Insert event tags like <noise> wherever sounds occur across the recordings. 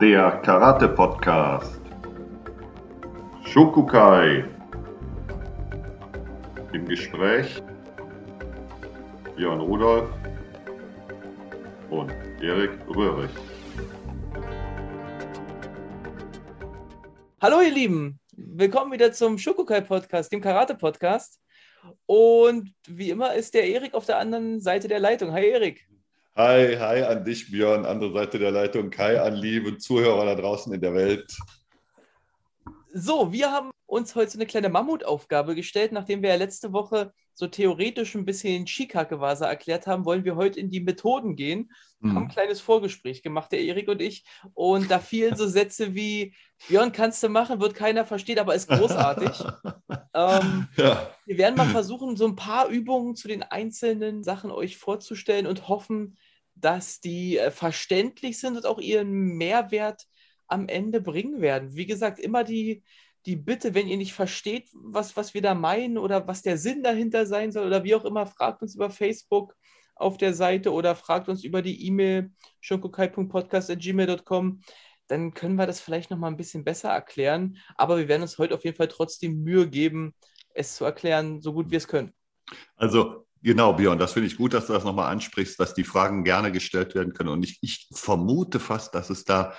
der Karate-Podcast. Shokukai. Im Gespräch Björn Rudolf und Erik Röhrig. Hallo ihr Lieben, willkommen wieder zum Shokukai Podcast, dem Karate Podcast. Und wie immer ist der Erik auf der anderen Seite der Leitung. Hi Erik. Hi, hi an dich Björn, andere Seite der Leitung. Hi an liebe Zuhörer da draußen in der Welt. So, wir haben uns heute eine kleine Mammutaufgabe gestellt, nachdem wir ja letzte Woche so theoretisch ein bisschen Shikake-Wasa erklärt haben, wollen wir heute in die Methoden gehen. Mhm. Haben ein kleines Vorgespräch gemacht, der Erik und ich. Und da fielen so Sätze wie, Björn, kannst du machen, wird keiner verstehen, aber ist großartig. <laughs> ähm, ja. Wir werden mal versuchen, so ein paar Übungen zu den einzelnen Sachen euch vorzustellen und hoffen, dass die äh, verständlich sind und auch ihren Mehrwert am Ende bringen werden. Wie gesagt, immer die die Bitte, wenn ihr nicht versteht, was, was wir da meinen oder was der Sinn dahinter sein soll oder wie auch immer, fragt uns über Facebook auf der Seite oder fragt uns über die E-Mail schonkokai.podcast.gmail.com. Dann können wir das vielleicht noch mal ein bisschen besser erklären. Aber wir werden uns heute auf jeden Fall trotzdem Mühe geben, es zu erklären, so gut wir es können. Also Genau, Björn, das finde ich gut, dass du das nochmal ansprichst, dass die Fragen gerne gestellt werden können. Und ich, ich vermute fast, dass es da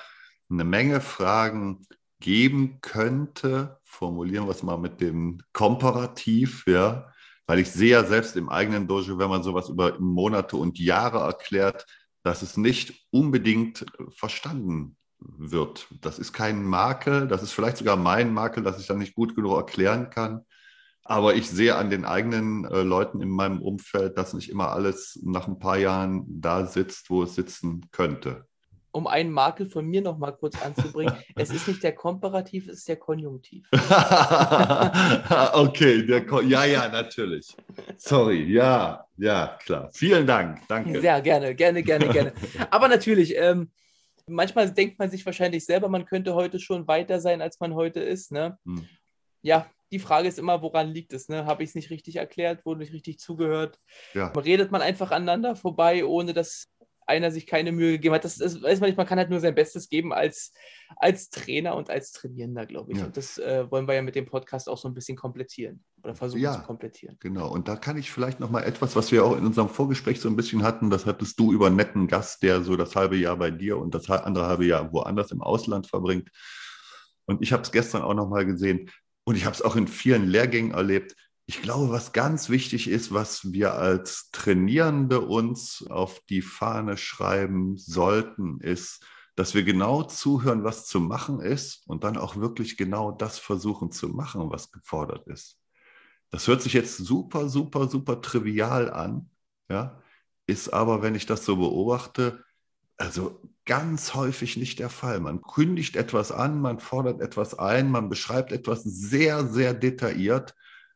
eine Menge Fragen geben könnte, formulieren wir es mal mit dem Komparativ, ja, weil ich sehe ja selbst im eigenen Dojo, wenn man sowas über Monate und Jahre erklärt, dass es nicht unbedingt verstanden wird. Das ist kein Makel, das ist vielleicht sogar mein Makel, dass ich dann nicht gut genug erklären kann. Aber ich sehe an den eigenen äh, Leuten in meinem Umfeld, dass nicht immer alles nach ein paar Jahren da sitzt, wo es sitzen könnte um einen Makel von mir noch mal kurz anzubringen, <laughs> es ist nicht der Komparativ, es ist der Konjunktiv. <laughs> okay, der Ko ja, ja, natürlich. Sorry, ja, ja, klar. Vielen Dank, danke. Sehr gerne, gerne, gerne, gerne. Aber natürlich, ähm, manchmal denkt man sich wahrscheinlich selber, man könnte heute schon weiter sein, als man heute ist. Ne? Hm. Ja, die Frage ist immer, woran liegt es? Ne? Habe ich es nicht richtig erklärt? Wurde nicht richtig zugehört? Ja. Redet man einfach aneinander vorbei, ohne dass einer sich keine Mühe gegeben hat. Das, das weiß man nicht, man kann halt nur sein Bestes geben als, als Trainer und als Trainierender, glaube ich. Ja. Und das äh, wollen wir ja mit dem Podcast auch so ein bisschen komplettieren oder versuchen ja, zu komplettieren. Genau, und da kann ich vielleicht noch mal etwas, was wir auch in unserem Vorgespräch so ein bisschen hatten, das hattest du über einen netten Gast, der so das halbe Jahr bei dir und das andere halbe Jahr woanders im Ausland verbringt. Und ich habe es gestern auch noch mal gesehen und ich habe es auch in vielen Lehrgängen erlebt ich glaube, was ganz wichtig ist, was wir als Trainierende uns auf die Fahne schreiben sollten, ist, dass wir genau zuhören, was zu machen ist und dann auch wirklich genau das versuchen zu machen, was gefordert ist. Das hört sich jetzt super, super, super trivial an, ja, ist aber, wenn ich das so beobachte, also ganz häufig nicht der Fall. Man kündigt etwas an, man fordert etwas ein, man beschreibt etwas sehr, sehr detailliert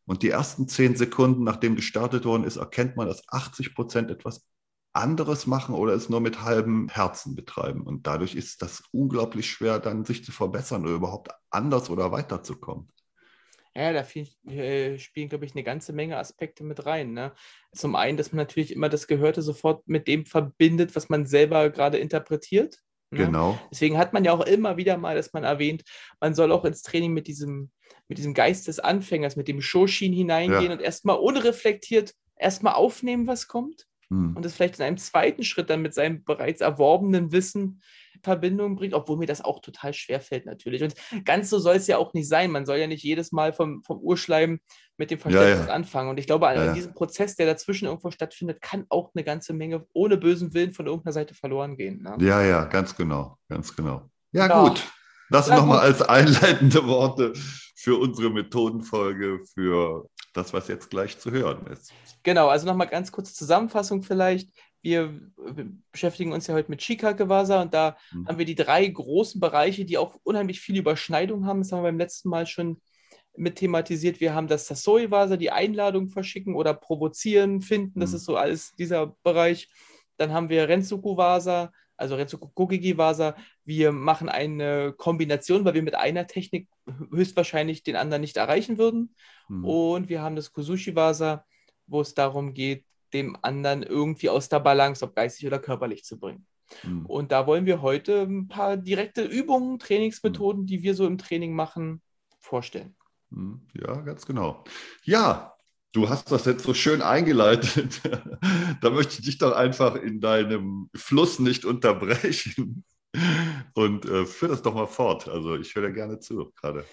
und die ersten zehn Sekunden, nachdem gestartet worden ist, erkennt man, dass 80 Prozent etwas anderes machen oder es nur mit halbem Herzen betreiben. Und dadurch ist das unglaublich schwer, dann sich zu verbessern oder überhaupt anders oder weiterzukommen. Ja, da viel, äh, spielen, glaube ich, eine ganze Menge Aspekte mit rein. Ne? Zum einen, dass man natürlich immer das Gehörte sofort mit dem verbindet, was man selber gerade interpretiert. Ne? Genau. Deswegen hat man ja auch immer wieder mal, dass man erwähnt, man soll auch ins Training mit diesem mit diesem Geist des Anfängers, mit dem Shoshin hineingehen ja. und erstmal unreflektiert erstmal aufnehmen, was kommt. Hm. Und das vielleicht in einem zweiten Schritt dann mit seinem bereits erworbenen Wissen Verbindung bringt, obwohl mir das auch total schwer fällt natürlich. Und ganz so soll es ja auch nicht sein. Man soll ja nicht jedes Mal vom, vom Urschleim mit dem Verständnis ja, ja. anfangen. Und ich glaube, an diesem Prozess, der dazwischen irgendwo stattfindet, kann auch eine ganze Menge ohne bösen Willen von irgendeiner Seite verloren gehen. Ne? Ja, ja, ganz genau, ganz genau. Ja, gut. Das nochmal als einleitende Worte für unsere Methodenfolge, für das, was jetzt gleich zu hören ist. Genau, also nochmal ganz kurze Zusammenfassung vielleicht. Wir beschäftigen uns ja heute mit Shika-Gewasa und da mhm. haben wir die drei großen Bereiche, die auch unheimlich viel Überschneidung haben. Das haben wir beim letzten Mal schon mit thematisiert. Wir haben das Sasoi-Vasa, die Einladung verschicken oder provozieren, finden. Das mhm. ist so alles dieser Bereich. Dann haben wir Rensuku-Vasa, also Renzukugigi Vasa, wir machen eine Kombination, weil wir mit einer Technik höchstwahrscheinlich den anderen nicht erreichen würden. Mhm. Und wir haben das Kusushi Vasa, wo es darum geht, dem anderen irgendwie aus der Balance, ob geistig oder körperlich zu bringen. Mhm. Und da wollen wir heute ein paar direkte Übungen, Trainingsmethoden, mhm. die wir so im Training machen, vorstellen. Mhm. Ja, ganz genau. Ja, Du hast das jetzt so schön eingeleitet. <laughs> da möchte ich dich doch einfach in deinem Fluss nicht unterbrechen. Und äh, führ das doch mal fort. Also ich höre dir gerne zu gerade.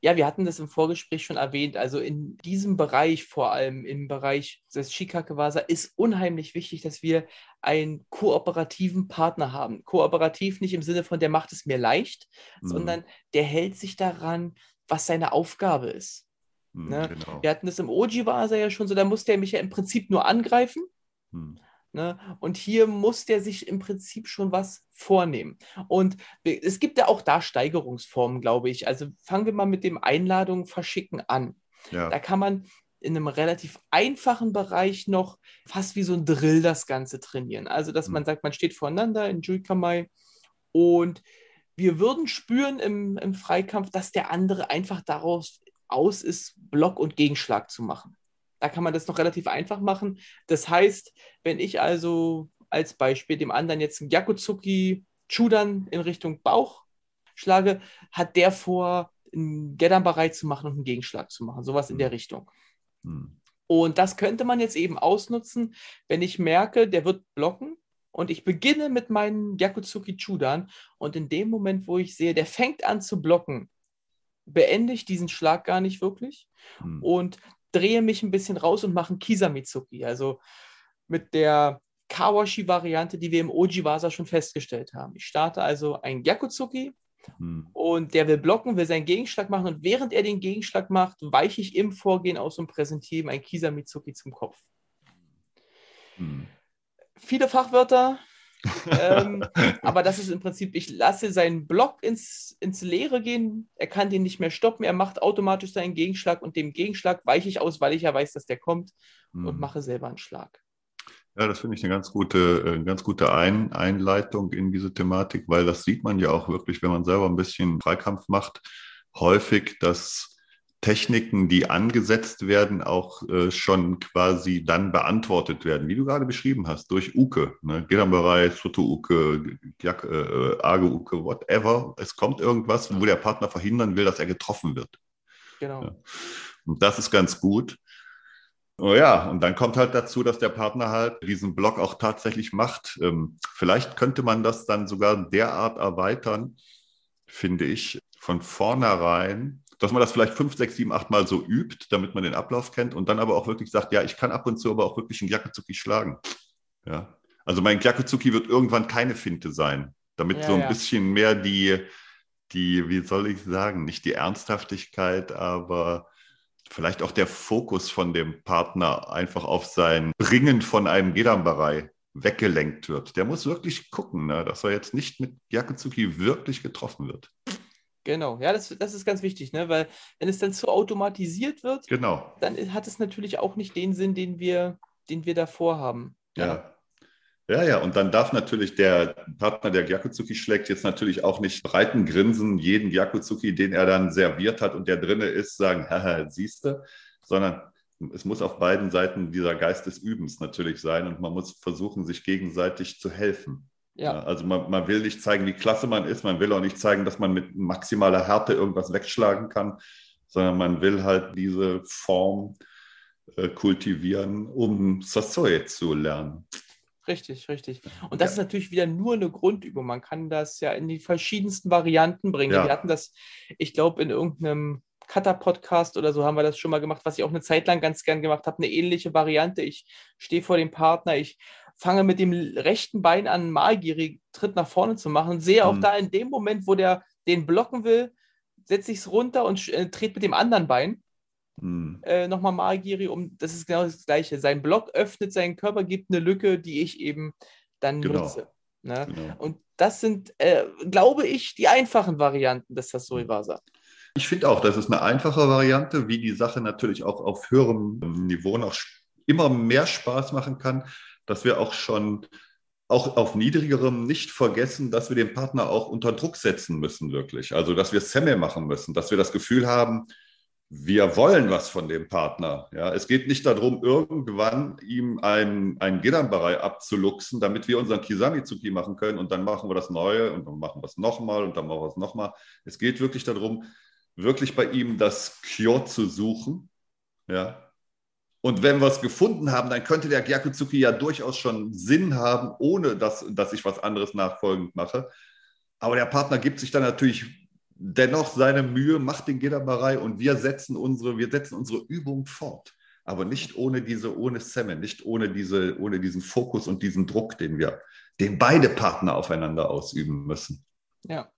Ja, wir hatten das im Vorgespräch schon erwähnt. Also in diesem Bereich, vor allem im Bereich des Shikakewasa, ist unheimlich wichtig, dass wir einen kooperativen Partner haben. Kooperativ nicht im Sinne von, der macht es mir leicht, mhm. sondern der hält sich daran, was seine Aufgabe ist. Mhm, ne? genau. Wir hatten das im Oji-Vasa ja schon so, da musste er mich ja im Prinzip nur angreifen. Mhm. Ne? Und hier muss der sich im Prinzip schon was vornehmen. Und es gibt ja auch da Steigerungsformen, glaube ich. Also fangen wir mal mit dem Einladung verschicken an. Ja. Da kann man in einem relativ einfachen Bereich noch fast wie so ein Drill das Ganze trainieren. Also, dass mhm. man sagt, man steht voreinander in Juikamai und wir würden spüren im, im Freikampf, dass der andere einfach daraus aus ist, Block und Gegenschlag zu machen. Da kann man das noch relativ einfach machen. Das heißt, wenn ich also als Beispiel dem anderen jetzt einen Yakutsuki Chudan in Richtung Bauch schlage, hat der vor, einen Geddam bereit zu machen und einen Gegenschlag zu machen. Sowas in der hm. Richtung. Hm. Und das könnte man jetzt eben ausnutzen, wenn ich merke, der wird blocken und ich beginne mit meinem Yakutsuki Chudan und in dem Moment, wo ich sehe, der fängt an zu blocken, beende ich diesen Schlag gar nicht wirklich. Hm. Und drehe mich ein bisschen raus und mache einen Kisamitsuki. Also mit der Kawashi-Variante, die wir im Ojiwasa schon festgestellt haben. Ich starte also ein Gyakutsuki hm. und der will blocken, will seinen Gegenschlag machen und während er den Gegenschlag macht, weiche ich im Vorgehen aus und präsentiere ihm ein Kisamitsuki zum Kopf. Hm. Viele Fachwörter, ähm, <laughs> aber das ist im Prinzip, ich lasse seinen Block ins, ins Leere gehen, er kann den nicht mehr stoppen, er macht automatisch seinen Gegenschlag und dem Gegenschlag weiche ich aus, weil ich ja weiß, dass der kommt hm. und mache selber einen Schlag. Ja, das finde ich eine ganz gute, eine ganz gute Ein Einleitung in diese Thematik, weil das sieht man ja auch wirklich, wenn man selber ein bisschen Freikampf macht, häufig, dass Techniken, die angesetzt werden, auch äh, schon quasi dann beantwortet werden, wie du gerade beschrieben hast, durch Uke, ne? Gedamberei, Soto Uke, Jak, äh, Age Uke, whatever. Es kommt irgendwas, wo der Partner verhindern will, dass er getroffen wird. Genau. Ja. Und das ist ganz gut. Oh ja, und dann kommt halt dazu, dass der Partner halt diesen Block auch tatsächlich macht. Ähm, vielleicht könnte man das dann sogar derart erweitern, finde ich, von vornherein dass man das vielleicht fünf, sechs, sieben, acht Mal so übt, damit man den Ablauf kennt und dann aber auch wirklich sagt, ja, ich kann ab und zu aber auch wirklich einen Gyakuzuki schlagen. Ja. Also mein Gyakuzuki wird irgendwann keine Finte sein, damit ja, so ein ja. bisschen mehr die, die, wie soll ich sagen, nicht die Ernsthaftigkeit, aber vielleicht auch der Fokus von dem Partner einfach auf sein Bringen von einem Gedambarei weggelenkt wird. Der muss wirklich gucken, ne, dass er jetzt nicht mit Gyakuzuki wirklich getroffen wird. Genau, ja, das, das ist ganz wichtig, ne? weil wenn es dann zu automatisiert wird, genau. dann hat es natürlich auch nicht den Sinn, den wir, den wir davor haben. Ja. Ja, ja, und dann darf natürlich der Partner, der Gyakuzuki schlägt, jetzt natürlich auch nicht breiten Grinsen jeden Gyakuzuki, den er dann serviert hat und der drinne ist, sagen, haha, siehste, sondern es muss auf beiden Seiten dieser Geist des Übens natürlich sein und man muss versuchen, sich gegenseitig zu helfen. Ja. Also man, man, will nicht zeigen, wie klasse man ist, man will auch nicht zeigen, dass man mit maximaler Härte irgendwas wegschlagen kann, sondern man will halt diese Form äh, kultivieren, um Sasoe zu lernen. Richtig, richtig. Und das ja. ist natürlich wieder nur eine Grundübung. Man kann das ja in die verschiedensten Varianten bringen. Ja. Wir hatten das, ich glaube, in irgendeinem Cutter-Podcast oder so haben wir das schon mal gemacht, was ich auch eine Zeit lang ganz gern gemacht habe. Eine ähnliche Variante. Ich stehe vor dem Partner, ich fange mit dem rechten Bein an, Magiri Tritt nach vorne zu machen. Sehe auch mhm. da in dem Moment, wo der den blocken will, setze ich es runter und äh, trete mit dem anderen Bein mhm. äh, nochmal Magiri um. Das ist genau das Gleiche. Sein Block öffnet seinen Körper, gibt eine Lücke, die ich eben dann genau. nutze. Ne? Genau. Und das sind, äh, glaube ich, die einfachen Varianten des Sasori Vasa. Ich finde auch, das ist eine einfache Variante, wie die Sache natürlich auch auf höherem Niveau noch immer mehr Spaß machen kann dass wir auch schon auch auf niedrigerem nicht vergessen, dass wir den Partner auch unter Druck setzen müssen, wirklich. Also, dass wir Semme machen müssen, dass wir das Gefühl haben, wir wollen was von dem Partner. Ja, es geht nicht darum, irgendwann ihm ein, ein Gidanbarei abzuluxen, damit wir unseren Kisamizuki machen können und dann machen wir das Neue und dann machen wir es nochmal und dann machen wir es nochmal. Es geht wirklich darum, wirklich bei ihm das Kyo zu suchen. Ja. Und wenn wir es gefunden haben, dann könnte der Gyakutsuki ja durchaus schon Sinn haben, ohne dass, dass ich was anderes nachfolgend mache. Aber der Partner gibt sich dann natürlich dennoch seine Mühe, macht den Gederbarei und wir setzen unsere, wir setzen unsere Übung fort. Aber nicht ohne diese, ohne Semen, nicht ohne, diese, ohne diesen Fokus und diesen Druck, den wir, den beide Partner aufeinander ausüben müssen. Ja,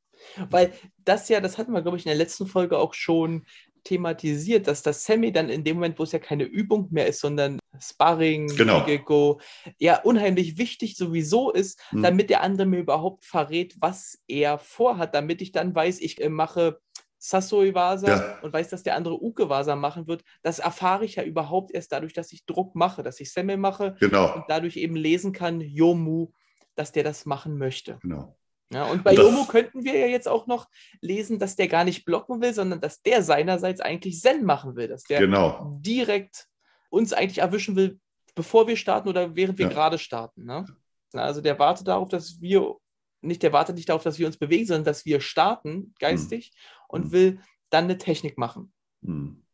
weil das ja, das hatten wir, glaube ich, in der letzten Folge auch schon thematisiert, dass das Semi dann in dem Moment, wo es ja keine Übung mehr ist, sondern Sparring, genau. Gecko, ja unheimlich wichtig sowieso ist, mhm. damit der andere mir überhaupt verrät, was er vorhat, damit ich dann weiß, ich äh, mache Sasoi Vasa ja. und weiß, dass der andere Uke Vasa machen wird. Das erfahre ich ja überhaupt erst dadurch, dass ich Druck mache, dass ich Semi mache genau. und dadurch eben lesen kann, Yomu, dass der das machen möchte. Genau. Ja, und bei und Yomo könnten wir ja jetzt auch noch lesen, dass der gar nicht blocken will, sondern dass der seinerseits eigentlich Zen machen will, dass der genau. direkt uns eigentlich erwischen will, bevor wir starten oder während wir ja. gerade starten. Ne? Also der wartet darauf, dass wir, nicht der wartet nicht darauf, dass wir uns bewegen, sondern dass wir starten geistig hm. und hm. will dann eine Technik machen. Hm.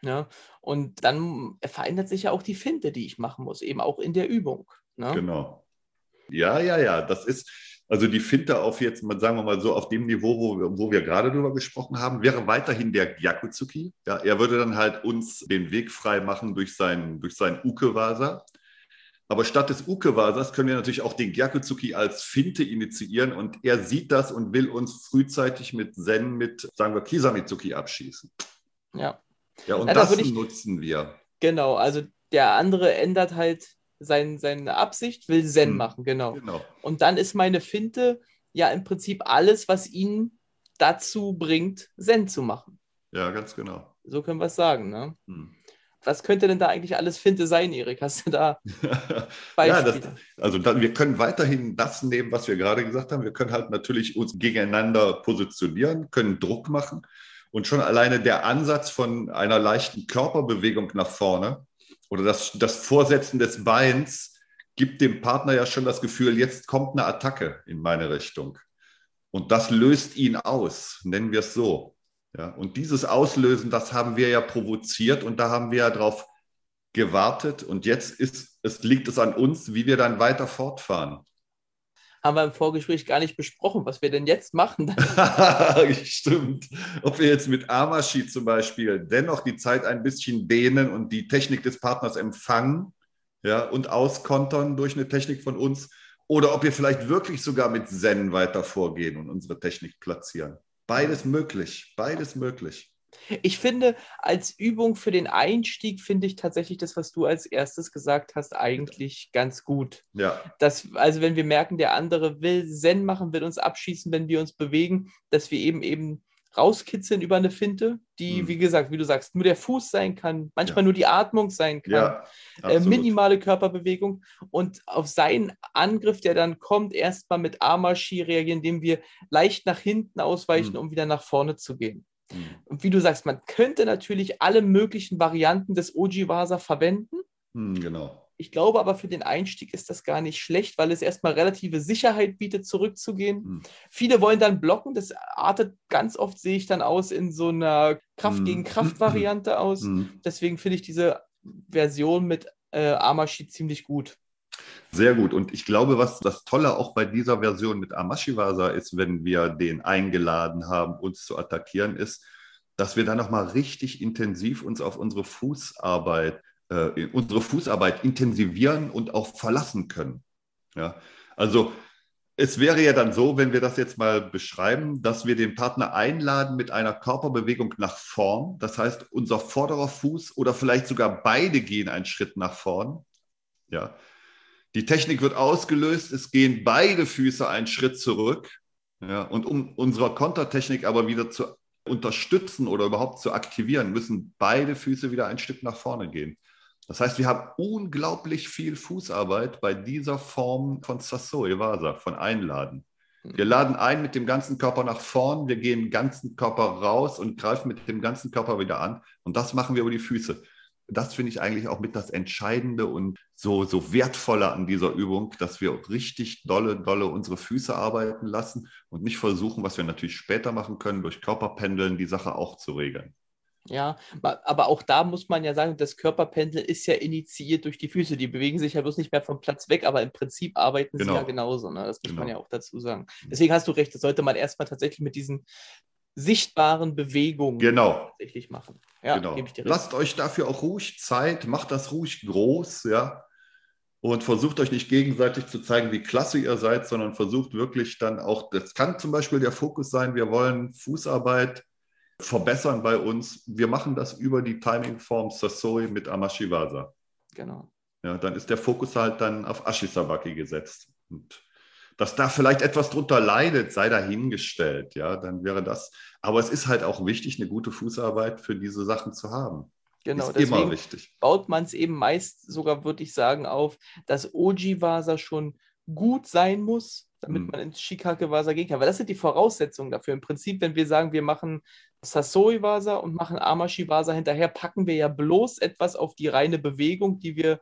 Ja, und dann verändert sich ja auch die Finte, die ich machen muss, eben auch in der Übung. Ne? Genau. Ja, ja, ja, das ist, also die Finte auf jetzt, sagen wir mal so, auf dem Niveau, wo, wir, wo wir gerade drüber gesprochen haben, wäre weiterhin der Yakutsuki. Ja, er würde dann halt uns den Weg frei machen durch sein, durch sein Ukewasa. Aber statt des Ukewasas können wir natürlich auch den Gyakutsuki als Finte initiieren und er sieht das und will uns frühzeitig mit Zen, mit, sagen wir, Kisamitsuki abschießen. Ja. Ja, und ja, das ich, nutzen wir. Genau, also der andere ändert halt sein, seine Absicht, will Zen hm. machen, genau. genau. Und dann ist meine Finte ja im Prinzip alles, was ihn dazu bringt, Zen zu machen. Ja, ganz genau. So können wir es sagen, ne? Hm. Was könnte denn da eigentlich alles Finte sein, Erik? Hast du da Beispiele? <laughs> ja, das, also dann, wir können weiterhin das nehmen, was wir gerade gesagt haben. Wir können halt natürlich uns gegeneinander positionieren, können Druck machen. Und schon alleine der Ansatz von einer leichten Körperbewegung nach vorne oder das, das Vorsetzen des Beins gibt dem Partner ja schon das Gefühl, jetzt kommt eine Attacke in meine Richtung. Und das löst ihn aus, nennen wir es so. Ja, und dieses Auslösen, das haben wir ja provoziert und da haben wir ja drauf gewartet. Und jetzt ist, es liegt es an uns, wie wir dann weiter fortfahren haben wir im Vorgespräch gar nicht besprochen, was wir denn jetzt machen. <laughs> Stimmt. Ob wir jetzt mit Amashi zum Beispiel dennoch die Zeit ein bisschen dehnen und die Technik des Partners empfangen ja, und auskontern durch eine Technik von uns oder ob wir vielleicht wirklich sogar mit Zen weiter vorgehen und unsere Technik platzieren. Beides möglich, beides möglich. Ich finde, als Übung für den Einstieg finde ich tatsächlich das, was du als erstes gesagt hast, eigentlich ganz gut. Ja. Das, also wenn wir merken, der andere will Zen machen, will uns abschießen, wenn wir uns bewegen, dass wir eben eben rauskitzeln über eine Finte, die, hm. wie gesagt, wie du sagst, nur der Fuß sein kann, manchmal ja. nur die Atmung sein kann, ja, äh, minimale Körperbewegung und auf seinen Angriff, der dann kommt, erstmal mit Armashi reagieren, indem wir leicht nach hinten ausweichen, hm. um wieder nach vorne zu gehen. Mhm. Und wie du sagst, man könnte natürlich alle möglichen Varianten des Ojiwasa verwenden. Mhm, genau. Ich glaube aber für den Einstieg ist das gar nicht schlecht, weil es erstmal relative Sicherheit bietet, zurückzugehen. Mhm. Viele wollen dann blocken. Das artet ganz oft, sehe ich dann aus, in so einer Kraft gegen Kraft-Variante aus. Deswegen finde ich diese Version mit äh, Amashi ziemlich gut. Sehr gut. Und ich glaube, was das Tolle auch bei dieser Version mit Amashiwasa ist, wenn wir den eingeladen haben, uns zu attackieren, ist, dass wir dann nochmal richtig intensiv uns auf unsere Fußarbeit, äh, unsere Fußarbeit intensivieren und auch verlassen können. Ja? Also es wäre ja dann so, wenn wir das jetzt mal beschreiben, dass wir den Partner einladen mit einer Körperbewegung nach vorn. Das heißt, unser vorderer Fuß oder vielleicht sogar beide gehen einen Schritt nach vorn. Ja, die Technik wird ausgelöst, es gehen beide Füße einen Schritt zurück. Ja, und um unsere Kontertechnik aber wieder zu unterstützen oder überhaupt zu aktivieren, müssen beide Füße wieder ein Stück nach vorne gehen. Das heißt, wir haben unglaublich viel Fußarbeit bei dieser Form von Sasso Evasa, von Einladen. Wir laden ein mit dem ganzen Körper nach vorn, wir gehen den ganzen Körper raus und greifen mit dem ganzen Körper wieder an. Und das machen wir über die Füße. Das finde ich eigentlich auch mit das Entscheidende und so, so wertvolle an dieser Übung, dass wir richtig dolle, dolle unsere Füße arbeiten lassen und nicht versuchen, was wir natürlich später machen können, durch Körperpendeln die Sache auch zu regeln. Ja, aber auch da muss man ja sagen, das Körperpendeln ist ja initiiert durch die Füße. Die bewegen sich ja bloß nicht mehr vom Platz weg, aber im Prinzip arbeiten genau. sie ja genau. genauso. Ne? Das muss genau. man ja auch dazu sagen. Deswegen hast du recht, das sollte man erstmal tatsächlich mit diesen sichtbaren Bewegungen genau. tatsächlich machen. Ja, genau. Lasst euch dafür auch ruhig Zeit, macht das ruhig groß, ja. Und versucht euch nicht gegenseitig zu zeigen, wie klasse ihr seid, sondern versucht wirklich dann auch, das kann zum Beispiel der Fokus sein, wir wollen Fußarbeit verbessern bei uns. Wir machen das über die Timingform Sasoi mit Amashivasa. Genau. Ja, dann ist der Fokus halt dann auf Ashisabaki gesetzt. Und dass da vielleicht etwas drunter leidet, sei dahingestellt. Ja, dann wäre das. Aber es ist halt auch wichtig, eine gute Fußarbeit für diese Sachen zu haben. Genau, ist immer wichtig. Baut man es eben meist sogar, würde ich sagen, auf, dass Oji-Vasa schon gut sein muss, damit hm. man ins Shikake-Vasa gehen kann. Weil das sind die Voraussetzungen dafür. Im Prinzip, wenn wir sagen, wir machen Sasoi-Vasa und machen Amashi-Vasa hinterher, packen wir ja bloß etwas auf die reine Bewegung, die wir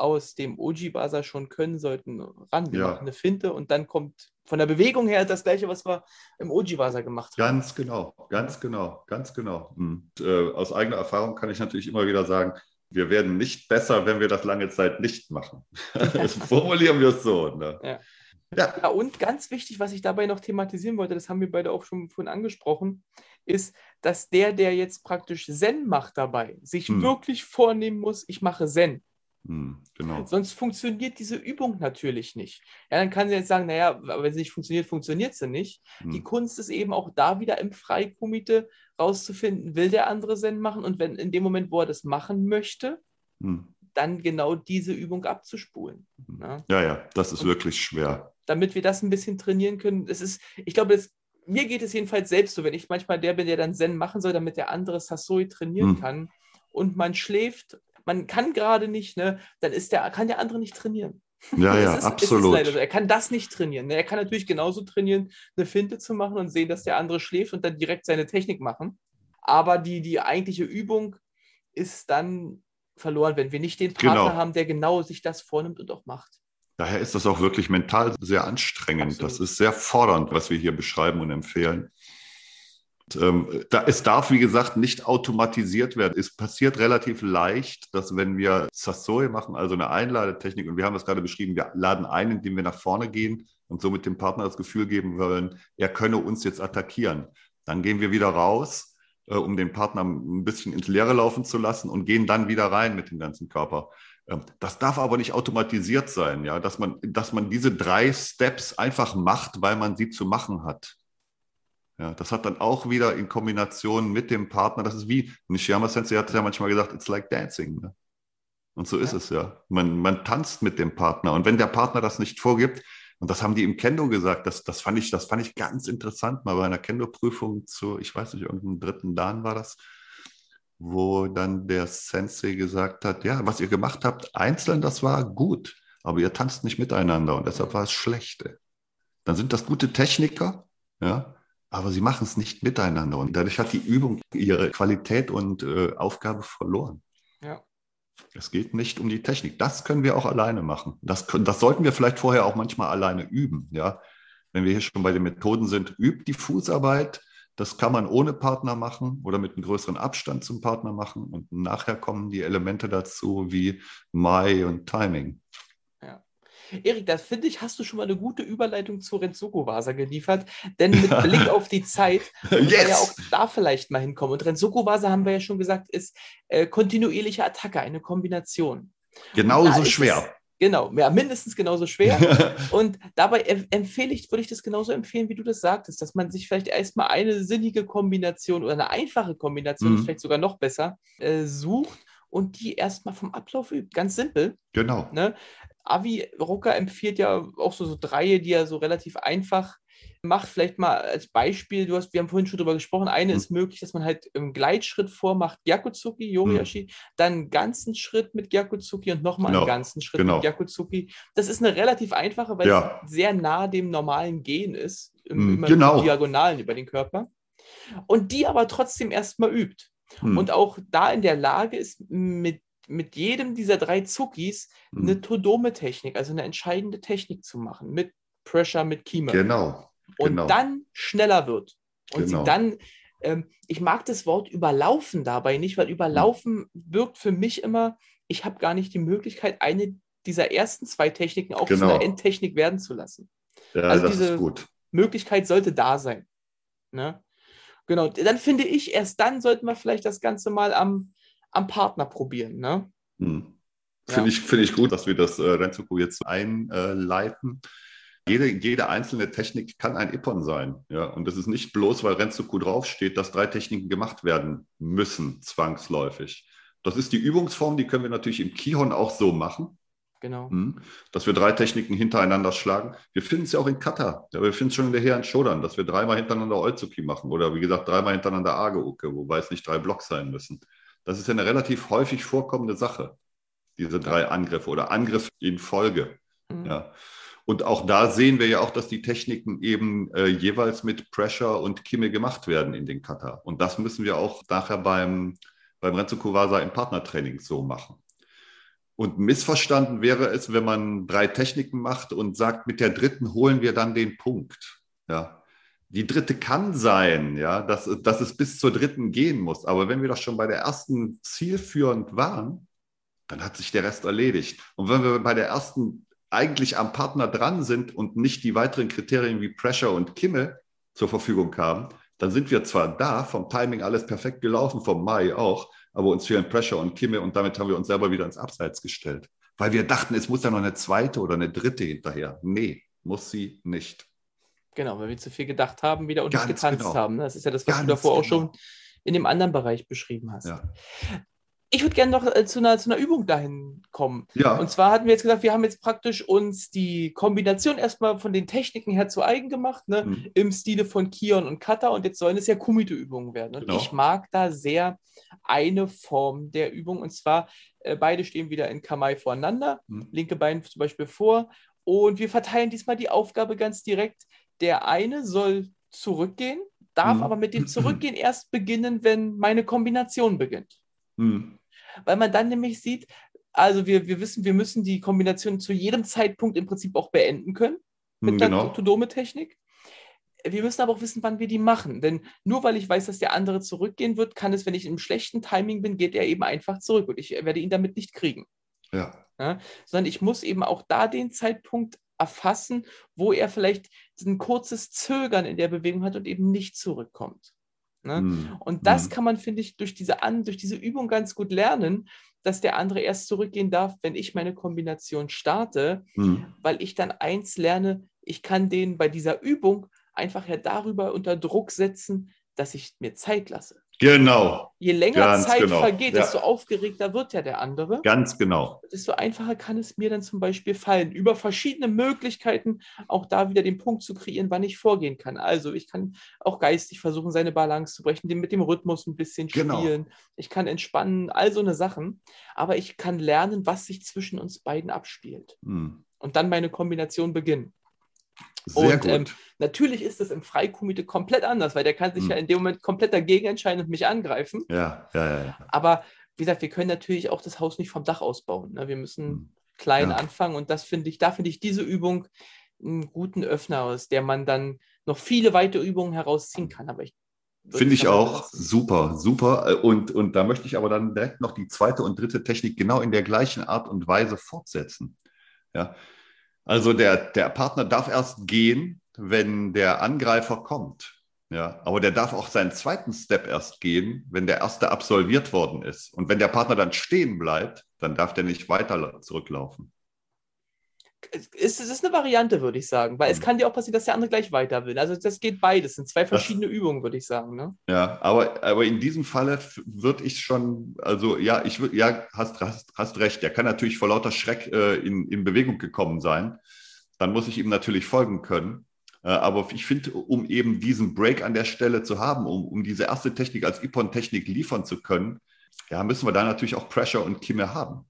aus dem Oji-Basa schon können sollten, ran. Wir ja. machen eine Finte und dann kommt von der Bewegung her das gleiche, was wir im Oji-Basa gemacht haben. Ganz genau, ganz genau, ganz genau. Und, äh, aus eigener Erfahrung kann ich natürlich immer wieder sagen, wir werden nicht besser, wenn wir das lange Zeit nicht machen. <laughs> das formulieren wir es so. Ne? Ja. Ja. ja. und ganz wichtig, was ich dabei noch thematisieren wollte, das haben wir beide auch schon vorhin angesprochen, ist, dass der, der jetzt praktisch Zen macht dabei, sich hm. wirklich vornehmen muss, ich mache Zen. Hm, genau. Sonst funktioniert diese Übung natürlich nicht. Ja, dann kann sie jetzt sagen, naja, wenn sie nicht funktioniert, funktioniert sie nicht. Hm. Die Kunst ist eben auch da wieder im Freikomite rauszufinden, will der andere Zen machen und wenn in dem Moment, wo er das machen möchte, hm. dann genau diese Übung abzuspulen. Hm. Ja, ja, ja das ist und wirklich schwer. Damit wir das ein bisschen trainieren können, es ist, ich glaube, das, mir geht es jedenfalls selbst so, wenn ich manchmal der bin, der dann Zen machen soll, damit der andere Sasoi trainieren hm. kann und man schläft man kann gerade nicht, ne, dann ist der, kann der andere nicht trainieren. Ja, ja, <laughs> ist, absolut. So. Er kann das nicht trainieren. Ne? Er kann natürlich genauso trainieren, eine Finte zu machen und sehen, dass der andere schläft und dann direkt seine Technik machen. Aber die, die eigentliche Übung ist dann verloren, wenn wir nicht den Partner genau. haben, der genau sich das vornimmt und auch macht. Daher ist das auch wirklich mental sehr anstrengend. Absolut. Das ist sehr fordernd, was wir hier beschreiben und empfehlen. Ähm, da, es darf, wie gesagt, nicht automatisiert werden. Es passiert relativ leicht, dass wenn wir Sasoi machen, also eine Einladetechnik, und wir haben es gerade beschrieben, wir laden ein, indem wir nach vorne gehen und somit dem Partner das Gefühl geben wollen, er könne uns jetzt attackieren. Dann gehen wir wieder raus, äh, um den Partner ein bisschen ins Leere laufen zu lassen und gehen dann wieder rein mit dem ganzen Körper. Ähm, das darf aber nicht automatisiert sein, ja, dass man, dass man diese drei Steps einfach macht, weil man sie zu machen hat. Ja, das hat dann auch wieder in Kombination mit dem Partner, das ist wie, Nishiyama Sensei hat ja manchmal gesagt, it's like dancing. Ne? Und so ist ja. es ja. Man, man tanzt mit dem Partner. Und wenn der Partner das nicht vorgibt, und das haben die im Kendo gesagt, das, das, fand, ich, das fand ich ganz interessant, mal bei einer Kendo-Prüfung zu, ich weiß nicht, irgendeinem dritten Dan war das, wo dann der Sensei gesagt hat, ja, was ihr gemacht habt, einzeln, das war gut, aber ihr tanzt nicht miteinander und deshalb war es schlechte. Dann sind das gute Techniker, ja, aber sie machen es nicht miteinander. Und dadurch hat die Übung ihre Qualität und äh, Aufgabe verloren. Ja. Es geht nicht um die Technik. Das können wir auch alleine machen. Das, können, das sollten wir vielleicht vorher auch manchmal alleine üben. Ja? Wenn wir hier schon bei den Methoden sind, übt die Fußarbeit. Das kann man ohne Partner machen oder mit einem größeren Abstand zum Partner machen. Und nachher kommen die Elemente dazu wie Mai und Timing. Erik, das finde ich, hast du schon mal eine gute Überleitung zu Renzoku Vasa geliefert, denn mit Blick auf die Zeit <laughs> yes. wir ja auch da vielleicht mal hinkommen. Und Renzoku Vasa, haben wir ja schon gesagt, ist äh, kontinuierliche Attacke, eine Kombination. Genauso schwer. Es, genau, ja, mindestens genauso schwer. <laughs> und dabei empfehle ich, würde ich das genauso empfehlen, wie du das sagtest, dass man sich vielleicht erstmal eine sinnige Kombination oder eine einfache Kombination, mhm. vielleicht sogar noch besser, äh, sucht und die erstmal vom Ablauf übt. Ganz simpel. Genau. Ne? Avi Rucker empfiehlt ja auch so, so drei, die er so relativ einfach Mach vielleicht mal als Beispiel, du hast, wir haben vorhin schon drüber gesprochen, eine hm. ist möglich, dass man halt im Gleitschritt vormacht Gyakutsuki, Yoriashi, hm. dann einen ganzen Schritt mit Gyakutsuki und nochmal genau. einen ganzen Schritt genau. mit Gyakutsuki. Das ist eine relativ einfache, weil ja. es sehr nah dem normalen Gehen ist, im, hm. immer genau. Diagonalen über den Körper. Und die aber trotzdem erstmal übt. Hm. Und auch da in der Lage ist, mit mit jedem dieser drei Zuckis hm. eine Todome-Technik, also eine entscheidende Technik zu machen, mit Pressure, mit Kima. Genau und genau. dann schneller wird. Und genau. sie dann, ähm, ich mag das Wort überlaufen dabei nicht, weil überlaufen wirkt für mich immer, ich habe gar nicht die Möglichkeit, eine dieser ersten zwei Techniken auch genau. zu einer Endtechnik werden zu lassen. Ja, also diese Möglichkeit sollte da sein. Ne? Genau, dann finde ich, erst dann sollten wir vielleicht das Ganze mal am, am Partner probieren. Ne? Hm. Finde ja. ich, find ich gut, dass wir das äh, Renzoku jetzt einleiten. Jede, jede einzelne Technik kann ein Ippon sein. Ja? Und es ist nicht bloß, weil Renzoku draufsteht, dass drei Techniken gemacht werden müssen, zwangsläufig. Das ist die Übungsform, die können wir natürlich im Kihon auch so machen. Genau. Hm? Dass wir drei Techniken hintereinander schlagen. Wir finden es ja auch in Kata. Ja, wir finden es schon in der Heer Shodan, dass wir dreimal hintereinander Olzuki machen oder wie gesagt dreimal hintereinander Ageuke, wobei es nicht drei Blocks sein müssen. Das ist ja eine relativ häufig vorkommende Sache, diese drei Angriffe oder Angriff in Folge. Mhm. Ja. Und auch da sehen wir ja auch, dass die Techniken eben äh, jeweils mit Pressure und Kimme gemacht werden in den Kata. Und das müssen wir auch nachher beim, beim Renzo Kuwasa im Partnertraining so machen. Und missverstanden wäre es, wenn man drei Techniken macht und sagt, mit der dritten holen wir dann den Punkt. Ja. Die dritte kann sein, ja, dass, dass es bis zur dritten gehen muss. Aber wenn wir doch schon bei der ersten zielführend waren, dann hat sich der Rest erledigt. Und wenn wir bei der ersten eigentlich am Partner dran sind und nicht die weiteren Kriterien wie Pressure und Kimme zur Verfügung haben, dann sind wir zwar da, vom Timing alles perfekt gelaufen, vom Mai auch, aber uns fehlen Pressure und Kimme und damit haben wir uns selber wieder ins Abseits gestellt. Weil wir dachten, es muss ja noch eine zweite oder eine dritte hinterher. Nee, muss sie nicht. Genau, weil wir zu viel gedacht haben wieder und Ganz nicht getanzt genau. haben. Das ist ja das, was Ganz du davor genau. auch schon in dem anderen Bereich beschrieben hast. Ja. Ich würde gerne noch äh, zu, einer, zu einer Übung dahin kommen. Ja. Und zwar hatten wir jetzt gesagt, wir haben jetzt praktisch uns die Kombination erstmal von den Techniken her zu eigen gemacht, ne? Mhm. im Stile von Kion und Kata. Und jetzt sollen es ja Kumite-Übungen werden. Und genau. ich mag da sehr eine Form der Übung. Und zwar, äh, beide stehen wieder in Kamai voreinander, mhm. linke Bein zum Beispiel vor. Und wir verteilen diesmal die Aufgabe ganz direkt. Der eine soll zurückgehen, darf mhm. aber mit dem Zurückgehen <clears throat> erst beginnen, wenn meine Kombination beginnt. Hm. Weil man dann nämlich sieht, also wir, wir wissen, wir müssen die Kombination zu jedem Zeitpunkt im Prinzip auch beenden können mit hm, genau. der Tudome-Technik. Wir müssen aber auch wissen, wann wir die machen. Denn nur weil ich weiß, dass der andere zurückgehen wird, kann es, wenn ich im schlechten Timing bin, geht er eben einfach zurück und ich werde ihn damit nicht kriegen. Ja. ja sondern ich muss eben auch da den Zeitpunkt erfassen, wo er vielleicht ein kurzes Zögern in der Bewegung hat und eben nicht zurückkommt. Ne? Mhm. Und das mhm. kann man, finde ich, durch diese, An durch diese Übung ganz gut lernen, dass der andere erst zurückgehen darf, wenn ich meine Kombination starte, mhm. weil ich dann eins lerne, ich kann den bei dieser Übung einfach ja darüber unter Druck setzen, dass ich mir Zeit lasse. Genau. Je länger Ganz Zeit genau. vergeht, ja. desto aufgeregter wird ja der andere. Ganz genau. Desto einfacher kann es mir dann zum Beispiel fallen, über verschiedene Möglichkeiten auch da wieder den Punkt zu kreieren, wann ich vorgehen kann. Also ich kann auch geistig versuchen, seine Balance zu brechen, mit dem Rhythmus ein bisschen genau. spielen. Genau. Ich kann entspannen, all so eine Sachen. Aber ich kann lernen, was sich zwischen uns beiden abspielt. Hm. Und dann meine Kombination beginnen. Sehr und ähm, natürlich ist es im Freikomite komplett anders, weil der kann sich hm. ja in dem Moment komplett dagegen entscheiden und mich angreifen. Ja, ja, ja. ja. Aber wie gesagt, wir können natürlich auch das Haus nicht vom Dach ausbauen. Ne? Wir müssen hm. klein ja. anfangen und das finde ich, da finde ich diese Übung einen guten Öffner aus, der man dann noch viele weitere Übungen herausziehen kann. Aber ich Finde ich auch super, super. Und, und da möchte ich aber dann direkt noch die zweite und dritte Technik genau in der gleichen Art und Weise fortsetzen. Ja, also der, der Partner darf erst gehen, wenn der Angreifer kommt. Ja, aber der darf auch seinen zweiten Step erst gehen, wenn der erste absolviert worden ist. Und wenn der Partner dann stehen bleibt, dann darf der nicht weiter zurücklaufen es, ist eine Variante, würde ich sagen, weil es kann dir auch passieren, dass der andere gleich weiter will. Also das geht beides, das sind zwei verschiedene das, Übungen, würde ich sagen. Ne? Ja, aber, aber in diesem Falle würde ich schon, also ja, ich würde, ja, hast, hast, hast recht, der kann natürlich vor lauter Schreck äh, in, in Bewegung gekommen sein. Dann muss ich ihm natürlich folgen können. Äh, aber ich finde, um eben diesen Break an der Stelle zu haben, um, um diese erste Technik als Ippon-Technik liefern zu können, ja, müssen wir da natürlich auch Pressure und Kimme haben.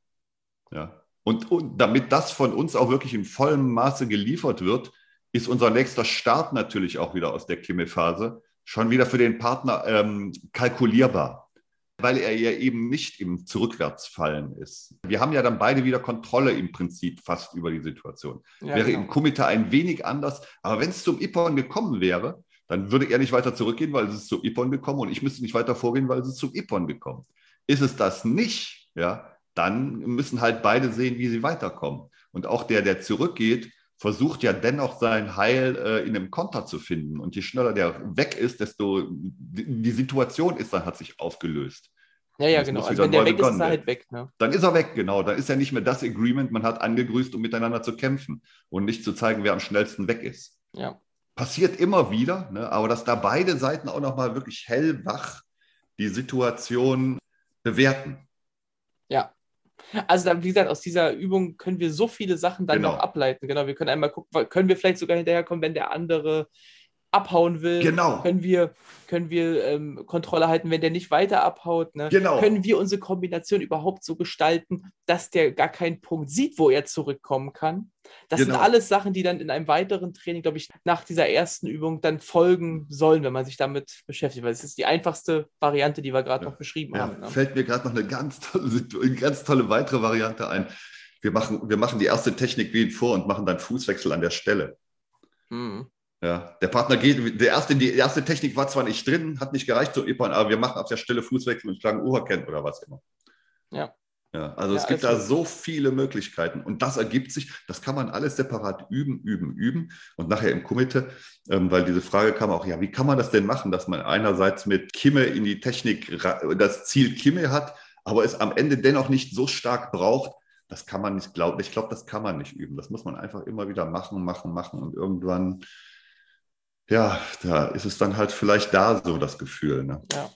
Ja. Und, und damit das von uns auch wirklich in vollem Maße geliefert wird, ist unser nächster Start natürlich auch wieder aus der Kimme-Phase schon wieder für den Partner ähm, kalkulierbar, weil er ja eben nicht im Zurückwärtsfallen ist. Wir haben ja dann beide wieder Kontrolle im Prinzip fast über die Situation. Ja, wäre genau. im Kumite ein wenig anders, aber wenn es zum Ippon gekommen wäre, dann würde er nicht weiter zurückgehen, weil es ist zum Ippon gekommen und ich müsste nicht weiter vorgehen, weil es ist zum Ippon gekommen. Ist es das nicht, ja, dann müssen halt beide sehen, wie sie weiterkommen. Und auch der, der zurückgeht, versucht ja dennoch sein Heil äh, in einem Konter zu finden. Und je schneller der weg ist, desto die Situation ist dann, hat sich aufgelöst. Ja, ja, genau. Also wenn der weg ist, ist er halt weg. Ne? Dann ist er weg, genau. Dann ist ja nicht mehr das Agreement, man hat angegrüßt, um miteinander zu kämpfen und nicht zu zeigen, wer am schnellsten weg ist. Ja. Passiert immer wieder, ne? aber dass da beide Seiten auch nochmal wirklich hellwach die Situation bewerten. Ja, also, wie gesagt, aus dieser Übung können wir so viele Sachen dann genau. noch ableiten. Genau, wir können einmal gucken, können wir vielleicht sogar hinterherkommen, wenn der andere abhauen will, genau. können wir, können wir ähm, Kontrolle halten, wenn der nicht weiter abhaut. Ne? Genau. Können wir unsere Kombination überhaupt so gestalten, dass der gar keinen Punkt sieht, wo er zurückkommen kann. Das genau. sind alles Sachen, die dann in einem weiteren Training, glaube ich, nach dieser ersten Übung dann folgen sollen, wenn man sich damit beschäftigt. Weil es ist die einfachste Variante, die wir gerade ja. noch beschrieben ja. haben. Ne? Fällt mir gerade noch eine ganz tolle, eine ganz tolle weitere Variante ein. Wir machen, wir machen die erste Technik wie vor und machen dann Fußwechsel an der Stelle. Mhm. Ja, der Partner geht, der erste, die erste Technik war zwar nicht drin, hat nicht gereicht zu Ippern, aber wir machen auf der Stelle Fußwechsel und schlagen Oberkennt oder was immer. Ja. Ja, also ja, es gibt also, da so viele Möglichkeiten und das ergibt sich, das kann man alles separat üben, üben, üben und nachher im Komitee, ähm, weil diese Frage kam auch, ja, wie kann man das denn machen, dass man einerseits mit Kimme in die Technik das Ziel Kimme hat, aber es am Ende dennoch nicht so stark braucht, das kann man nicht glauben. Ich glaube, das kann man nicht üben. Das muss man einfach immer wieder machen, machen, machen und irgendwann ja, da ist es dann halt vielleicht da so das Gefühl. Ne? Ja.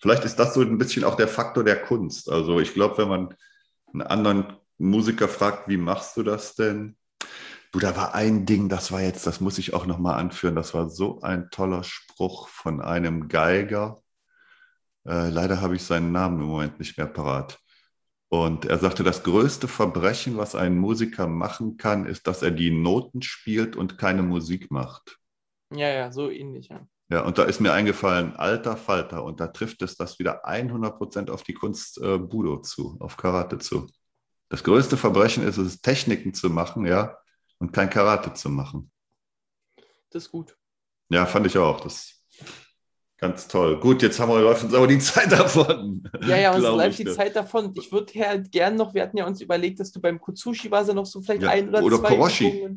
Vielleicht ist das so ein bisschen auch der Faktor der Kunst. Also ich glaube, wenn man einen anderen Musiker fragt, wie machst du das denn? Du, da war ein Ding, das war jetzt, das muss ich auch nochmal anführen, das war so ein toller Spruch von einem Geiger. Äh, leider habe ich seinen Namen im Moment nicht mehr parat. Und er sagte, das größte Verbrechen, was ein Musiker machen kann, ist, dass er die Noten spielt und keine Musik macht. Ja, ja, so ähnlich, ja. Ja, und da ist mir eingefallen, alter Falter, und da trifft es das wieder 100% auf die Kunst äh, Budo zu, auf Karate zu. Das größte Verbrechen ist es, Techniken zu machen, ja, und kein Karate zu machen. Das ist gut. Ja, fand ich auch. Das ganz toll. Gut, jetzt haben wir läuft uns aber die <laughs> Zeit davon. Ja, ja, uns läuft die ne? Zeit davon. Ich würde ja gern noch, wir hatten ja uns überlegt, dass du beim Kutsushi warst noch so vielleicht ja, ein oder, oder zwei Koroshi.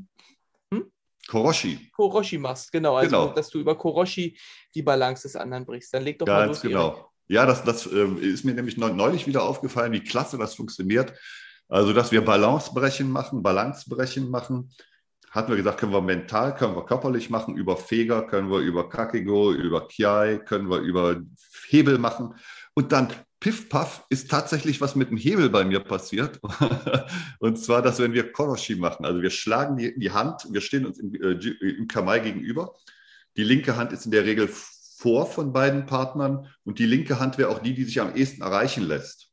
Koroshi. Koroshi machst, genau. Also, genau. dass du über Koroshi die Balance des anderen brichst. Dann leg doch Ganz mal los. genau. Erik. Ja, das, das äh, ist mir nämlich neulich wieder aufgefallen, wie klasse das funktioniert. Also, dass wir Balancebrechen machen, Balancebrechen machen. Hatten wir gesagt, können wir mental, können wir körperlich machen, über Feger, können wir über Kakego, über Kiai, können wir über Hebel machen. Und dann Piff Puff ist tatsächlich was mit dem Hebel bei mir passiert. <laughs> und zwar, dass wenn wir Koroshi machen, also wir schlagen die, die Hand, wir stehen uns im, äh, im Kamai gegenüber. Die linke Hand ist in der Regel vor von beiden Partnern und die linke Hand wäre auch die, die sich am ehesten erreichen lässt.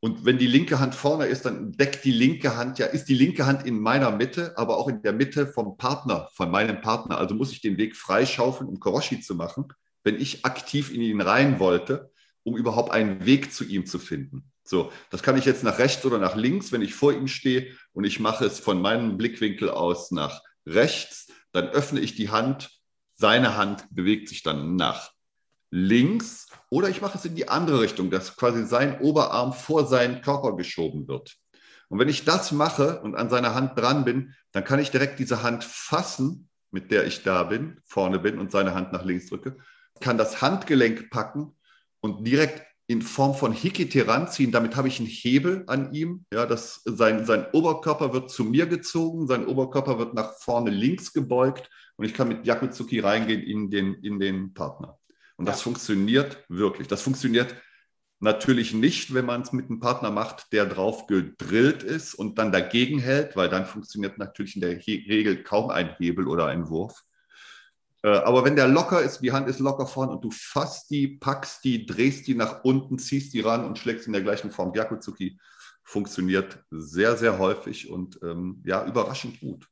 Und wenn die linke Hand vorne ist, dann deckt die linke Hand ja, ist die linke Hand in meiner Mitte, aber auch in der Mitte vom Partner, von meinem Partner. Also muss ich den Weg freischaufeln, um Koroshi zu machen, wenn ich aktiv in ihn rein wollte um überhaupt einen Weg zu ihm zu finden. So, das kann ich jetzt nach rechts oder nach links, wenn ich vor ihm stehe und ich mache es von meinem Blickwinkel aus nach rechts, dann öffne ich die Hand, seine Hand bewegt sich dann nach links oder ich mache es in die andere Richtung, dass quasi sein Oberarm vor seinen Körper geschoben wird. Und wenn ich das mache und an seiner Hand dran bin, dann kann ich direkt diese Hand fassen, mit der ich da bin, vorne bin und seine Hand nach links drücke, kann das Handgelenk packen und direkt in Form von Hikite ranziehen. Damit habe ich einen Hebel an ihm. Ja, das, sein, sein Oberkörper wird zu mir gezogen, sein Oberkörper wird nach vorne links gebeugt und ich kann mit Yakuzuki reingehen in den, in den Partner. Und ja. das funktioniert wirklich. Das funktioniert natürlich nicht, wenn man es mit einem Partner macht, der drauf gedrillt ist und dann dagegen hält, weil dann funktioniert natürlich in der Regel kaum ein Hebel oder ein Wurf. Äh, aber wenn der locker ist, die Hand ist locker vorn und du fasst die, packst die, drehst die nach unten, ziehst die ran und schlägst in der gleichen Form. Gyakutsuki funktioniert sehr, sehr häufig und ähm, ja, überraschend gut.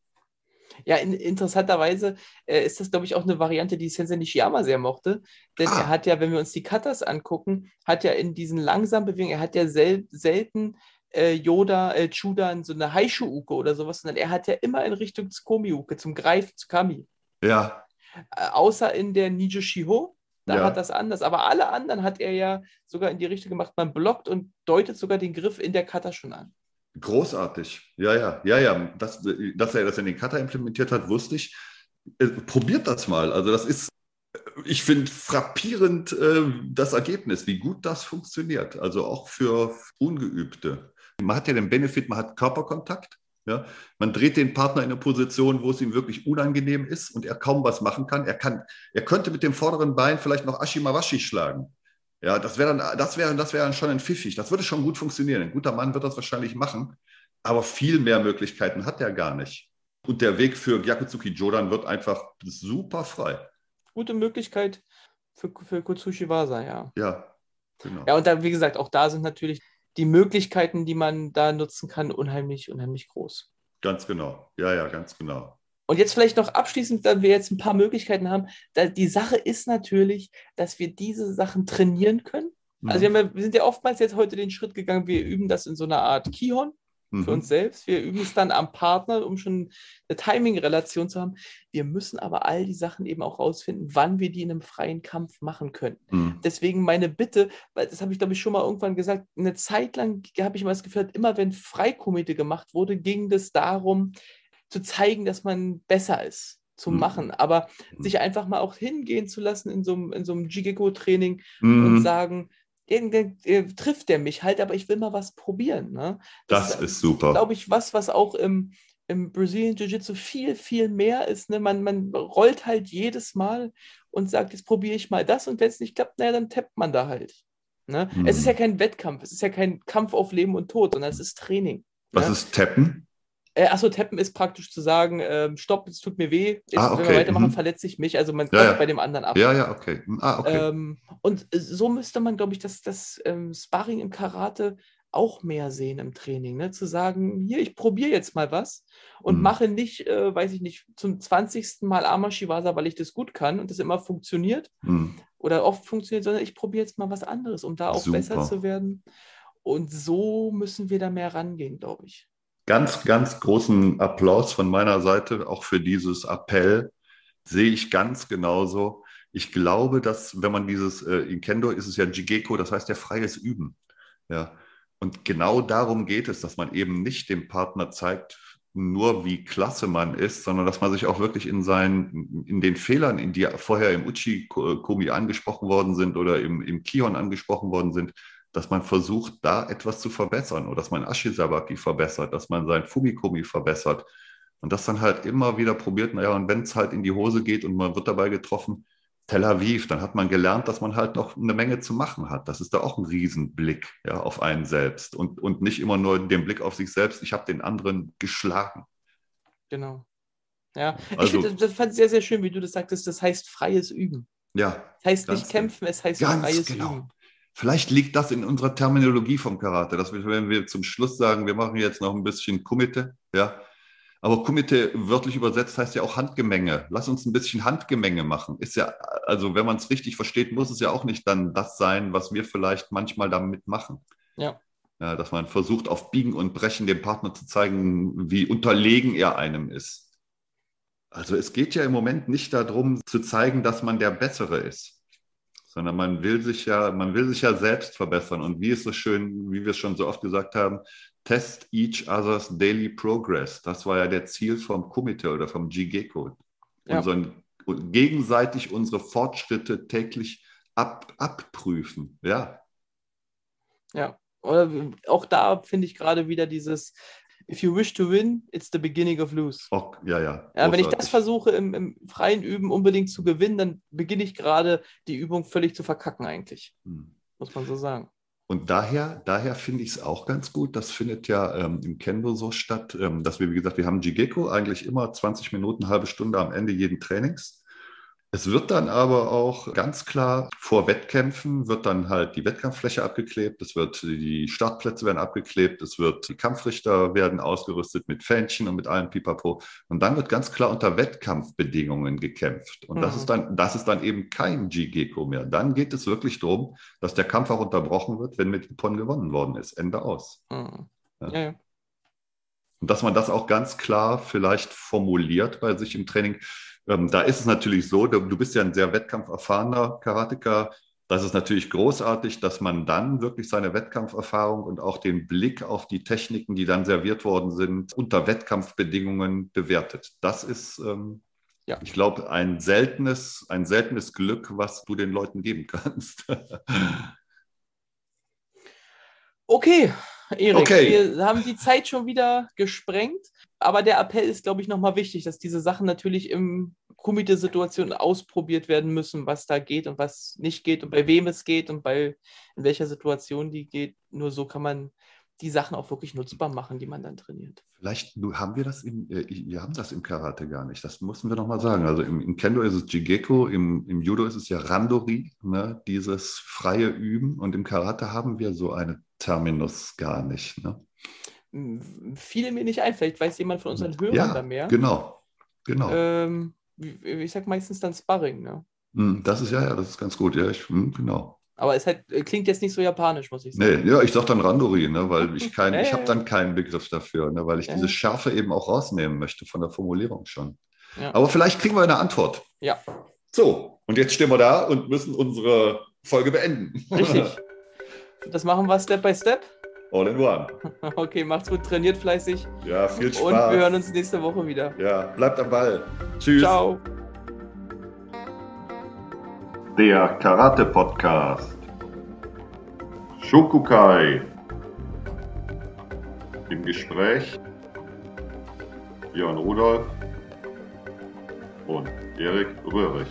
Ja, in, interessanterweise äh, ist das, glaube ich, auch eine Variante, die Sensei Nishiyama sehr mochte. Denn ah. er hat ja, wenn wir uns die Cutters angucken, hat ja in diesen langsamen Bewegungen, er hat ja sel selten äh, Yoda, äh, Chudan so eine Haishu-Uke oder sowas, sondern er hat ja immer in Richtung Tsukomi-Uke, zum Greif, zu Kami. Ja. Äh, außer in der Nijo Shiho, da ja. hat das anders. Aber alle anderen hat er ja sogar in die Richtung gemacht. Man blockt und deutet sogar den Griff in der Kata schon an. Großartig. Ja, ja, ja, ja. Das, dass er das in den Kata implementiert hat, wusste ich. Äh, probiert das mal. Also, das ist, ich finde, frappierend äh, das Ergebnis, wie gut das funktioniert. Also auch für Ungeübte. Man hat ja den Benefit, man hat Körperkontakt. Ja, man dreht den Partner in eine Position, wo es ihm wirklich unangenehm ist und er kaum was machen kann. Er, kann, er könnte mit dem vorderen Bein vielleicht noch Ashimawashi schlagen. Ja, das wäre dann, das wäre, das wäre dann schon ein Pfiffig. Das würde schon gut funktionieren. Ein guter Mann wird das wahrscheinlich machen, aber viel mehr Möglichkeiten hat er gar nicht. Und der Weg für Gyakutsuki Jodan wird einfach super frei. Gute Möglichkeit für, für Kutsushi Wasa, ja. Ja, genau. Ja, und da, wie gesagt, auch da sind natürlich die Möglichkeiten, die man da nutzen kann, unheimlich, unheimlich groß. Ganz genau. Ja, ja, ganz genau. Und jetzt vielleicht noch abschließend, da wir jetzt ein paar Möglichkeiten haben. Die Sache ist natürlich, dass wir diese Sachen trainieren können. Mhm. Also wir, ja, wir, sind ja oftmals jetzt heute den Schritt gegangen, wir üben das in so einer Art Kihon mhm. für uns selbst. Wir üben es dann am Partner, um schon eine Timing-Relation zu haben. Wir müssen aber all die Sachen eben auch rausfinden, wann wir die in einem freien Kampf machen können. Mhm. Deswegen meine Bitte, weil das habe ich glaube ich schon mal irgendwann gesagt, eine Zeit lang habe ich immer das Gefühl, immer wenn Freikomite gemacht wurde, ging es darum, zu zeigen, dass man besser ist zu mhm. machen, aber mhm. sich einfach mal auch hingehen zu lassen in so einem, in so einem Jigeko-Training mhm. und sagen, irgendwie äh, trifft der mich halt, aber ich will mal was probieren. Ne? Das, das ist super. Glaube ich, was, was auch im, im Brazilian Jiu-Jitsu viel, viel mehr ist. Ne? Man, man rollt halt jedes Mal und sagt, jetzt probiere ich mal das und wenn es nicht klappt, naja, dann tappt man da halt. Ne? Mhm. Es ist ja mhm. kein Wettkampf, es ist ja kein Kampf auf Leben und Tod, sondern es ist Training. Was ne? ist Tappen? Äh, achso, tappen ist praktisch zu sagen, äh, stopp, es tut mir weh, ich, ah, okay. wenn wir weitermachen, mhm. verletze ich mich. Also man ja, ja. bei dem anderen ab. Ja, ja, okay. Hm, ah, okay. Ähm, und so müsste man, glaube ich, das, das ähm, Sparring im Karate auch mehr sehen im Training. Ne? Zu sagen, hier, ich probiere jetzt mal was und mhm. mache nicht, äh, weiß ich nicht, zum 20. Mal Amashiwasa, weil ich das gut kann und das immer funktioniert mhm. oder oft funktioniert, sondern ich probiere jetzt mal was anderes, um da auch Super. besser zu werden. Und so müssen wir da mehr rangehen, glaube ich ganz, ganz großen Applaus von meiner Seite auch für dieses Appell. Sehe ich ganz genauso. Ich glaube, dass wenn man dieses, äh, in Kendo ist es ja Jigeko, das heißt ja freies Üben. Ja. Und genau darum geht es, dass man eben nicht dem Partner zeigt, nur wie klasse man ist, sondern dass man sich auch wirklich in seinen, in den Fehlern, in die vorher im Uchi-Komi angesprochen worden sind oder im, im Kion angesprochen worden sind, dass man versucht, da etwas zu verbessern oder dass man Ashisabaki verbessert, dass man sein Fumikomi verbessert und das dann halt immer wieder probiert. Naja, und wenn es halt in die Hose geht und man wird dabei getroffen, Tel Aviv, dann hat man gelernt, dass man halt noch eine Menge zu machen hat. Das ist da auch ein Riesenblick ja, auf einen selbst und, und nicht immer nur den Blick auf sich selbst, ich habe den anderen geschlagen. Genau. Ja, also, ich finde, das fand ich sehr, sehr schön, wie du das sagtest, das heißt freies Üben. Ja. Das heißt nicht kämpfen, es heißt freies genau. Üben. Vielleicht liegt das in unserer Terminologie vom Karate, dass wir, wenn wir zum Schluss sagen, wir machen jetzt noch ein bisschen Kumite, ja. Aber Kumite wörtlich übersetzt heißt ja auch Handgemenge. Lass uns ein bisschen Handgemenge machen. Ist ja, also wenn man es richtig versteht, muss es ja auch nicht dann das sein, was wir vielleicht manchmal damit machen. Ja. ja dass man versucht, auf Biegen und Brechen dem Partner zu zeigen, wie unterlegen er einem ist. Also es geht ja im Moment nicht darum zu zeigen, dass man der Bessere ist sondern man will sich ja, man will sich ja selbst verbessern. Und wie ist so schön, wie wir es schon so oft gesagt haben, test each other's daily progress. Das war ja der Ziel vom Komitee oder vom Jigeko. Ja. Unseren, gegenseitig unsere Fortschritte täglich ab, abprüfen. Ja. Ja, oder auch da finde ich gerade wieder dieses, if you wish to win, it's the beginning of lose. Oh, ja, ja. ja wenn ich das versuche im, im, freien Üben unbedingt zu gewinnen, dann beginne ich gerade die Übung völlig zu verkacken eigentlich. Hm. Muss man so sagen. Und daher, daher finde ich es auch ganz gut. Das findet ja ähm, im Kendo so statt, ähm, dass wir, wie gesagt, wir haben Jigeko eigentlich immer 20 Minuten, halbe Stunde am Ende jeden Trainings. Es wird dann aber auch ganz klar vor Wettkämpfen wird dann halt die Wettkampffläche abgeklebt, es wird die Startplätze werden abgeklebt, es wird die Kampfrichter werden ausgerüstet mit Fähnchen und mit allem Pipapo. Und dann wird ganz klar unter Wettkampfbedingungen gekämpft. Und mhm. das ist dann, das ist dann eben kein G-Gecko mehr. Dann geht es wirklich darum, dass der Kampf auch unterbrochen wird, wenn mit Nippon gewonnen worden ist. Ende aus. Mhm. Ja. Ja, ja. Und dass man das auch ganz klar vielleicht formuliert bei sich im Training. Ähm, da ist es natürlich so, du, du bist ja ein sehr wettkampferfahrener Karateka. Das ist natürlich großartig, dass man dann wirklich seine Wettkampferfahrung und auch den Blick auf die Techniken, die dann serviert worden sind, unter Wettkampfbedingungen bewertet. Das ist, ähm, ja. ich glaube, ein seltenes, ein seltenes Glück, was du den Leuten geben <laughs> kannst. okay, Erik, okay. wir haben die Zeit schon wieder gesprengt. Aber der Appell ist, glaube ich, nochmal wichtig, dass diese Sachen natürlich im Komitee-Situation ausprobiert werden müssen, was da geht und was nicht geht und bei wem es geht und bei in welcher Situation die geht. Nur so kann man die Sachen auch wirklich nutzbar machen, die man dann trainiert. Vielleicht haben wir das im, äh, wir haben das im Karate gar nicht. Das müssen wir nochmal sagen. Also im, im, Kendo ist es Jigeko, im, im Judo ist es ja Randori, ne? dieses freie Üben. Und im Karate haben wir so eine Terminus gar nicht. Ne? Viele mir nicht ein. Vielleicht weiß jemand von unseren Hörern ja, da mehr. Genau, genau. Ähm, ich sag meistens dann Sparring. Ne? Hm, das ist ja, ja, das ist ganz gut. Ja, ich, hm, genau. Aber es halt, äh, klingt jetzt nicht so japanisch, muss ich sagen. Nee, ja, ich sag dann Randori, ne, weil ich kein, <laughs> ich habe dann keinen Begriff dafür, ne, weil ich diese Schärfe eben auch rausnehmen möchte von der Formulierung schon. Ja. Aber vielleicht kriegen wir eine Antwort. Ja. So, und jetzt stehen wir da und müssen unsere Folge beenden. Richtig. <laughs> Das machen wir Step by Step. All in one. <laughs> Okay, macht's gut, trainiert fleißig. Ja, viel Spaß. Und wir hören uns nächste Woche wieder. Ja, bleibt am Ball. Tschüss. Ciao. Der Karate Podcast. Shokukai. Im Gespräch Björn Rudolf und Erik Röhrig.